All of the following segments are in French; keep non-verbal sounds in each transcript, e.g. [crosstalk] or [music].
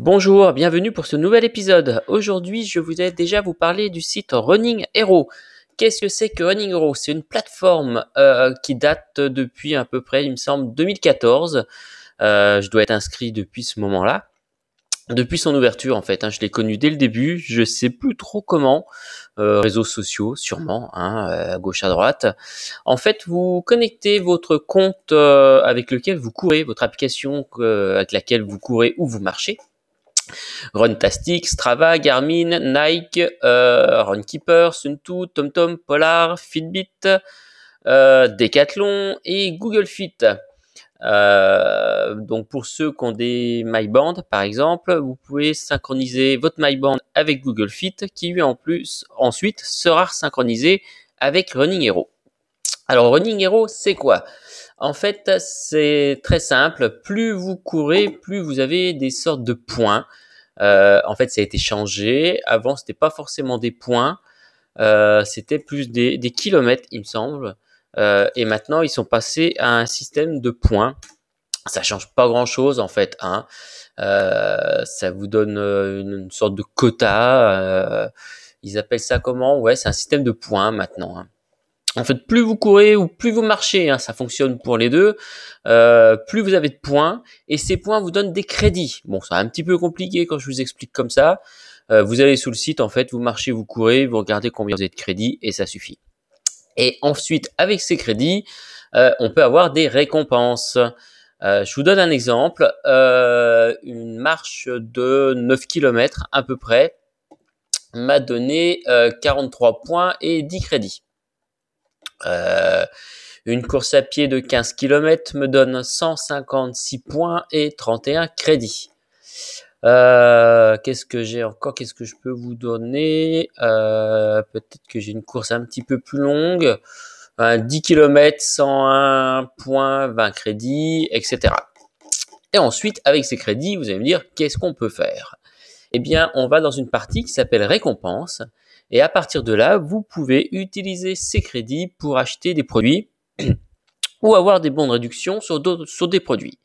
Bonjour, bienvenue pour ce nouvel épisode. Aujourd'hui, je voulais déjà vous parler du site Running Hero. Qu'est-ce que c'est que Running Hero? C'est une plateforme euh, qui date depuis à peu près, il me semble, 2014. Euh, je dois être inscrit depuis ce moment-là. Depuis son ouverture, en fait, hein, je l'ai connu dès le début. Je sais plus trop comment. Euh, réseaux sociaux, sûrement, hein, à gauche à droite. En fait, vous connectez votre compte avec lequel vous courez, votre application avec laquelle vous courez ou vous marchez. Runtastic, Strava, Garmin, Nike, euh, Runkeeper, Sunto, TomTom, Polar, Fitbit, euh, Decathlon et Google Fit. Euh, donc pour ceux qui ont des MyBand par exemple, vous pouvez synchroniser votre MyBand avec Google Fit qui lui en plus ensuite sera synchronisé avec Running Hero. Alors Running Hero c'est quoi? En fait c'est très simple, plus vous courez, plus vous avez des sortes de points. Euh, en fait, ça a été changé. Avant, c'était pas forcément des points, euh, c'était plus des, kilomètres, il me semble. Euh, et maintenant, ils sont passés à un système de points. Ça change pas grand-chose en fait. Hein. ça vous donne une, sorte de quota. ils appellent ça comment? Ouais, c'est un système de points maintenant. Hein. En fait, plus vous courez ou plus vous marchez, hein, ça fonctionne pour les deux, euh, plus vous avez de points, et ces points vous donnent des crédits. Bon, c'est un petit peu compliqué quand je vous explique comme ça. Euh, vous allez sous le site, en fait, vous marchez, vous courez, vous regardez combien vous avez de crédits, et ça suffit. Et ensuite, avec ces crédits, euh, on peut avoir des récompenses. je vous donne un exemple. une marche de 9 km à peu près m'a donné 43 points et 10 crédits. Euh, une course à pied de 15 km me donne 156 points et 31 crédits. Euh, qu'est-ce que j'ai encore Qu'est-ce que je peux vous donner? Euh, Peut-être que j'ai une course un petit peu plus longue. 10 km, 101 points, 20 crédits, etc. Et ensuite, avec ces crédits, vous allez me dire, qu'est-ce qu'on peut faire? Eh bien, on va dans une partie qui s'appelle récompense. Et à partir de là, vous pouvez utiliser ces crédits pour acheter des produits [clears throat] ou avoir des bons de réduction sur, sur des produits.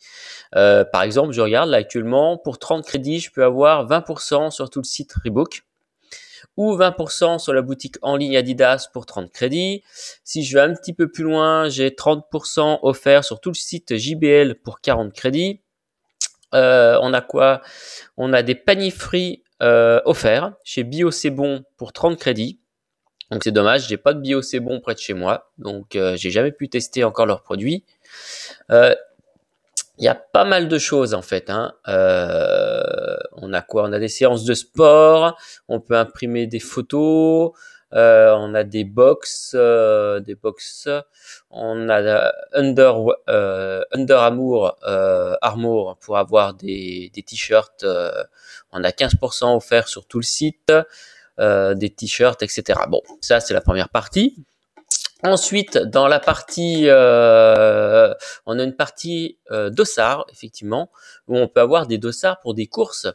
Euh, par exemple, je regarde là actuellement, pour 30 crédits, je peux avoir 20% sur tout le site Reebok ou 20% sur la boutique en ligne Adidas pour 30 crédits. Si je vais un petit peu plus loin, j'ai 30% offert sur tout le site JBL pour 40 crédits. Euh, on a quoi? On a des paniers free euh, offert chez Bio C'est Bon pour 30 crédits. Donc c'est dommage, j'ai pas de Bio C'est Bon près de chez moi, donc euh, j'ai jamais pu tester encore leurs produits. Euh, il y a pas mal de choses en fait. Hein. on a quoi? On a des séances de sport, on peut imprimer des photos, on a des box, des box, on a Under Under Amour, Armour pour avoir des, des t-shirts on a 15% offert sur tout le site, euh, des t-shirts, etc. Bon, ça c'est la première partie. Ensuite, dans la partie, euh, on a une partie euh, dossard, effectivement, où on peut avoir des dossards pour des courses.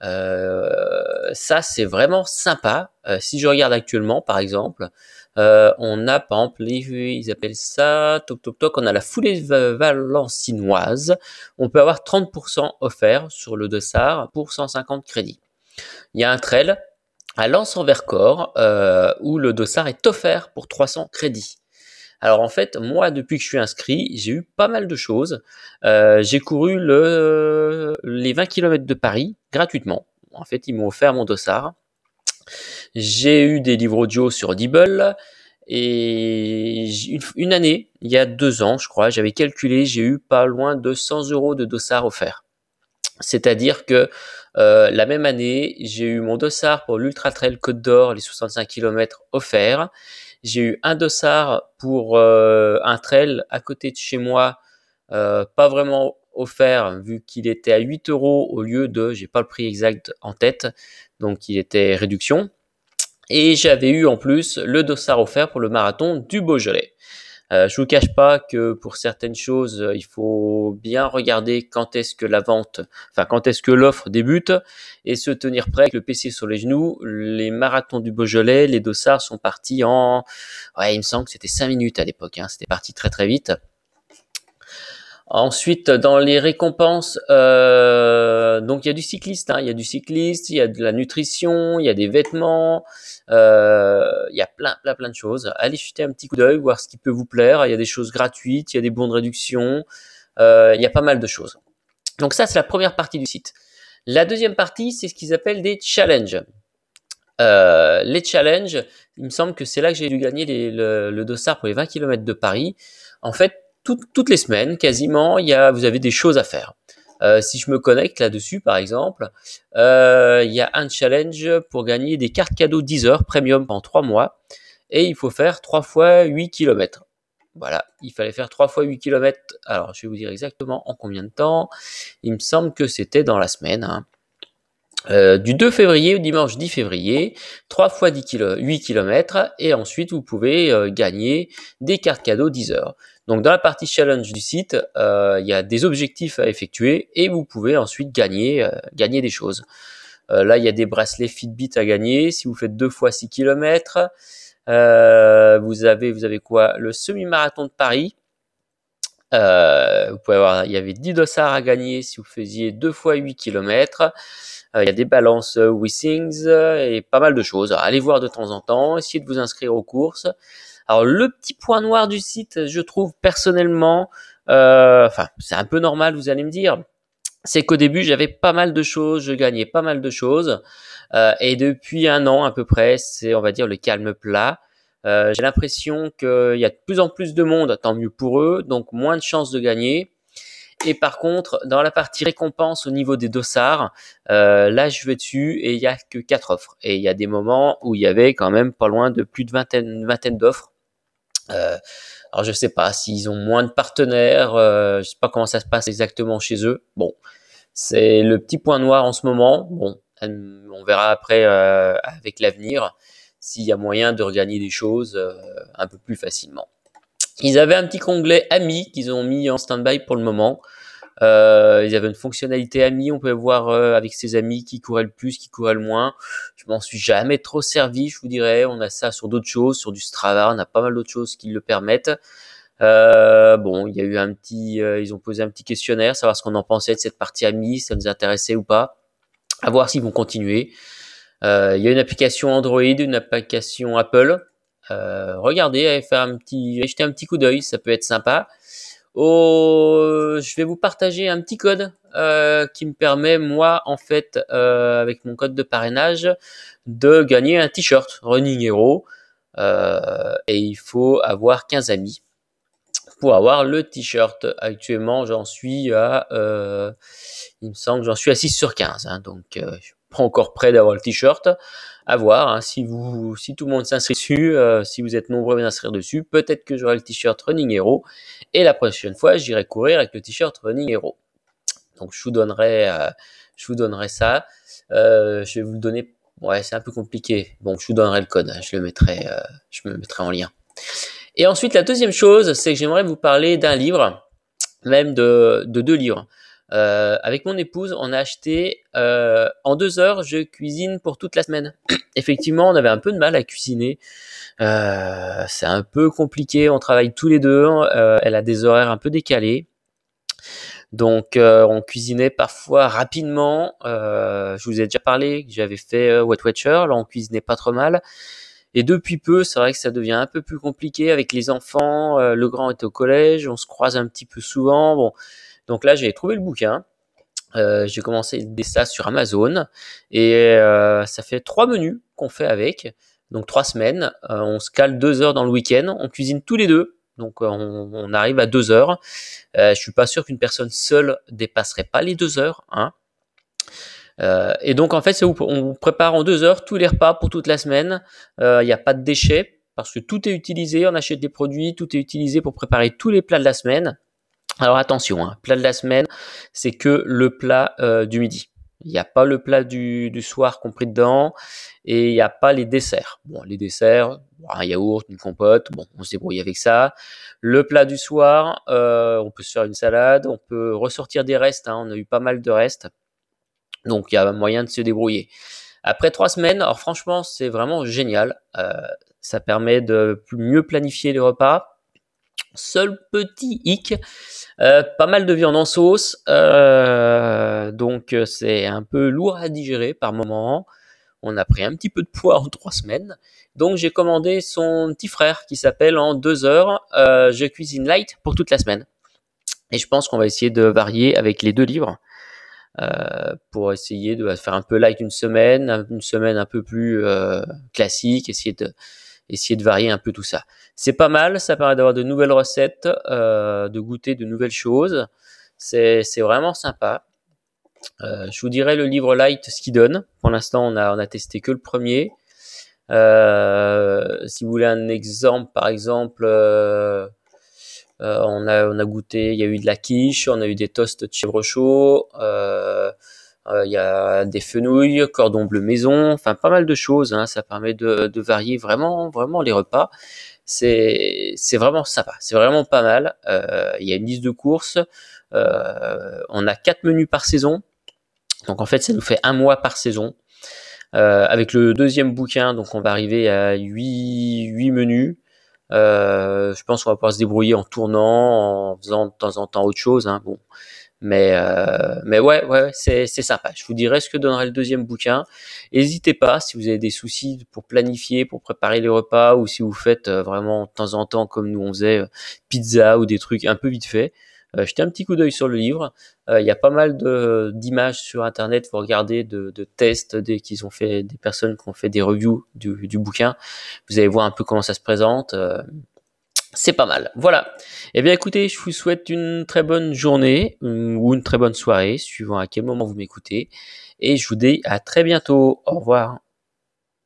Ça, c'est vraiment sympa. si je regarde actuellement, par exemple, on a, par exemple, ils appellent ça, toc toc toc, on a la foulée valencinoise. On peut avoir 30% offert sur le dossard pour 150 crédits. Il y a un trail à Lens en Vercors euh, où le dossard est offert pour 300 crédits. Alors en fait, moi, depuis que je suis inscrit, j'ai eu pas mal de choses. Euh, j'ai couru le, les 20 km de Paris gratuitement. En fait, ils m'ont offert mon dossard. J'ai eu des livres audio sur Audible. Et une, année, il y a deux ans, je crois, j'avais calculé, j'ai eu pas loin de 100 euros de dossard offert. C'est-à-dire que euh, la même année, j'ai eu mon dossard pour l'Ultra Trail Côte d'Or, les 65 km offert. J'ai eu un dossard pour euh, un trail à côté de chez moi, euh, pas vraiment offert vu qu'il était à 8 euros au lieu de, j'ai pas le prix exact en tête, donc il était réduction. Et j'avais eu en plus le dossard offert pour le marathon du Beaujolais. Euh, je vous cache pas que pour certaines choses, il faut bien regarder quand est-ce que la vente, enfin quand est-ce que l'offre débute et se tenir prêt avec le PC sur les genoux. Les marathons du Beaujolais, les dossards sont partis en, ouais, il me semble que c'était 5 minutes à l'époque. Hein. C'était parti très très vite. Ensuite, dans les récompenses, euh, donc il y a du cycliste, hein, il y a du cycliste, il y a de la nutrition, il y a des vêtements, euh, il y a plein, plein, plein de choses. Allez jeter un petit coup d'œil, voir ce qui peut vous plaire. Il y a des choses gratuites, il y a des bons de réduction, euh, il y a pas mal de choses. Donc ça, c'est la première partie du site. La deuxième partie, c'est ce qu'ils appellent des challenges. Euh, les challenges, il me semble que c'est là que j'ai dû gagner le, le dossard pour les 20 km de Paris. En fait, toutes les semaines, quasiment, il y a, vous avez des choses à faire. Euh, si je me connecte là-dessus, par exemple, euh, il y a un challenge pour gagner des cartes cadeaux 10 heures premium pendant 3 mois. Et il faut faire 3 fois 8 km. Voilà, il fallait faire 3 fois 8 km. Alors, je vais vous dire exactement en combien de temps. Il me semble que c'était dans la semaine. Hein. Euh, du 2 février au dimanche 10 février, 3 fois 10 8 km, et ensuite vous pouvez gagner des cartes cadeaux 10 heures. Donc dans la partie challenge du site, euh, il y a des objectifs à effectuer et vous pouvez ensuite gagner, euh, gagner des choses. Euh, là, il y a des bracelets Fitbit à gagner. Si vous faites deux fois 6 km, vous avez vous avez quoi? Le semi-marathon de Paris. Vous pouvez avoir, il y avait 10 dossards à gagner si vous faisiez deux fois 8 km. il y a des balances Wissings et pas mal de choses. allez voir de temps en temps, essayez de vous inscrire aux courses. Alors le petit point noir du site, je trouve personnellement, euh, enfin c'est un peu normal, vous allez me dire, c'est qu'au début j'avais pas mal de choses, je gagnais pas mal de choses, euh, et depuis un an à peu près, c'est on va dire le calme plat. Euh, j'ai l'impression qu'il y a de plus en plus de monde, tant mieux pour eux, donc moins de chances de gagner. Et par contre, dans la partie récompense au niveau des dossards, euh, là je vais dessus et il y a que quatre offres. Et il y a des moments où il y avait quand même pas loin de plus de vingtaine, d'offres. Euh, alors je sais pas s'ils ont moins de partenaires, euh, je sais pas comment ça se passe exactement chez eux. Bon, c'est le petit point noir en ce moment. Bon, on verra après avec l'avenir s'il y a moyen de regagner des choses euh, un peu plus facilement. Ils avaient un petit onglet amis qu'ils ont mis en stand-by pour le moment. Euh, ils avaient une fonctionnalité amis, on pouvait voir euh, avec ses amis qui couraient le plus, qui couraient le moins. Je m'en suis jamais trop servi, je vous dirais. On a ça sur d'autres choses, sur du Strava, on a pas mal d'autres choses qui le permettent. Euh, bon, il y a eu un petit, euh, ils ont posé un petit questionnaire, savoir ce qu'on en pensait de cette partie amis, ça nous intéressait ou pas. À voir s'ils vont continuer. Euh, il y a une application Android, une application Apple. regardez, allez faire un petit, jeter un petit coup d'œil, ça peut être sympa. Oh, je vais vous partager un petit code euh, qui me permet, moi, en fait, euh, avec mon code de parrainage, de gagner un t-shirt Running Hero. Euh, et il faut avoir 15 amis pour avoir le t-shirt. Actuellement, j'en suis à, il me semble, j'en suis à 6 sur 15. Hein, donc, encore prêt d'avoir le t-shirt à voir. Hein, si vous, si tout le monde s'inscrit dessus, euh, si vous êtes nombreux à vous inscrire dessus, peut-être que j'aurai le t-shirt Running Hero. Et la prochaine fois, j'irai courir avec le t-shirt Running Hero. Donc je vous donnerai, euh, je vous donnerai ça. Euh, je vais vous le donner. Ouais, c'est un peu compliqué. Bon, je vous donnerai le code. Hein, je le mettrai, je me mettrai en lien. Et ensuite, la deuxième chose, c'est que j'aimerais vous parler d'un livre, même de deux livres. Euh, avec mon épouse, on a acheté euh, en deux heures, je cuisine pour toute la semaine. [clears throat] Effectivement, on avait un peu de mal à cuisiner. Euh, c'est un peu compliqué. On travaille tous les deux. Euh, elle a des horaires un peu décalés. Donc, euh, on cuisinait parfois rapidement. je vous ai déjà parlé j'avais fait Wet Watcher. Là, on cuisinait pas trop mal. Et depuis peu, c'est vrai que ça devient un peu plus compliqué avec les enfants. le grand est au collège, on se croise un petit peu souvent. Bon, donc là, j'ai trouvé le bouquin. Euh, j'ai commencé des ça sur Amazon et euh, ça fait trois menus qu'on fait avec. Donc trois semaines, euh, on se cale deux heures dans le week-end, on cuisine tous les deux. Donc on, arrive à deux heures. je suis pas sûr qu'une personne seule dépasserait pas les deux heures. Hein. et donc en fait, on prépare en deux heures tous les repas pour toute la semaine. Il n'y a pas de déchets parce que tout est utilisé. On achète des produits, tout est utilisé pour préparer tous les plats de la semaine. Alors attention, hein, plat de la semaine, c'est que le plat euh, du midi. Il n'y a pas le plat du, soir compris dedans et il n'y a pas les desserts. Bon, les desserts, un yaourt, une compote, bon, on se débrouille avec ça. Le plat du soir, euh, on peut se faire une salade, on peut ressortir des restes. Hein, on a eu pas mal de restes, donc il y a moyen de se débrouiller. Après trois semaines, alors franchement, c'est vraiment génial. Euh, ça permet de mieux planifier les repas Seul petit hic, euh, pas mal de viande en sauce, euh, donc euh, c'est un peu lourd à digérer par moment. On a pris un petit peu de poids en trois semaines. Donc j'ai commandé son petit frère qui s'appelle en deux heures. je cuisine light pour toute la semaine. Et je pense qu'on va essayer de varier avec les deux livres. pour essayer de faire un peu light une semaine, une semaine un peu plus classique, essayer de essayer de varier un peu tout ça. C'est pas mal, ça permet d'avoir de nouvelles recettes, euh, de goûter de nouvelles choses. C'est vraiment sympa. Euh, je vous dirai le livre light ce qu'il donne. Pour l'instant, on a, testé que le premier. Euh, si vous voulez un exemple, par exemple, on, a, goûté, il y a eu de la quiche, on a eu des toasts de chèvre chaud, il y a des fenouilles, cordon bleu maison, enfin pas mal de choses. Hein. ça permet de, varier vraiment, vraiment les repas. C'est, c'est vraiment sympa, c'est vraiment pas mal. Euh, il y a une liste de courses. Euh, on a quatre menus par saison. Donc en fait, ça nous fait un mois par saison. avec le deuxième bouquin, donc on va arriver à 8, 8 menus. je pense qu'on va pouvoir se débrouiller en tournant, en faisant de temps en temps autre chose. Hein. Bon, mais, euh, mais ouais, ouais, c'est, c'est sympa. Je vous dirai ce que donnerait le deuxième bouquin. N'hésitez pas si vous avez des soucis pour planifier, pour préparer les repas, ou si vous faites euh, vraiment de temps en temps comme nous on faisait euh, pizza ou des trucs un peu vite fait. Euh, jetez un petit coup d'œil sur le livre. Il y a pas mal de, d'images sur internet. Vous regardez de, de tests des, qu'ils ont fait, des personnes qui ont fait des reviews du, du bouquin. Vous allez voir un peu comment ça se présente c'est pas mal. Voilà. Eh bien écoutez, je vous souhaite une très bonne journée euh, ou une très bonne soirée, suivant à quel moment vous m'écoutez. Et je vous dis à très bientôt. Au revoir.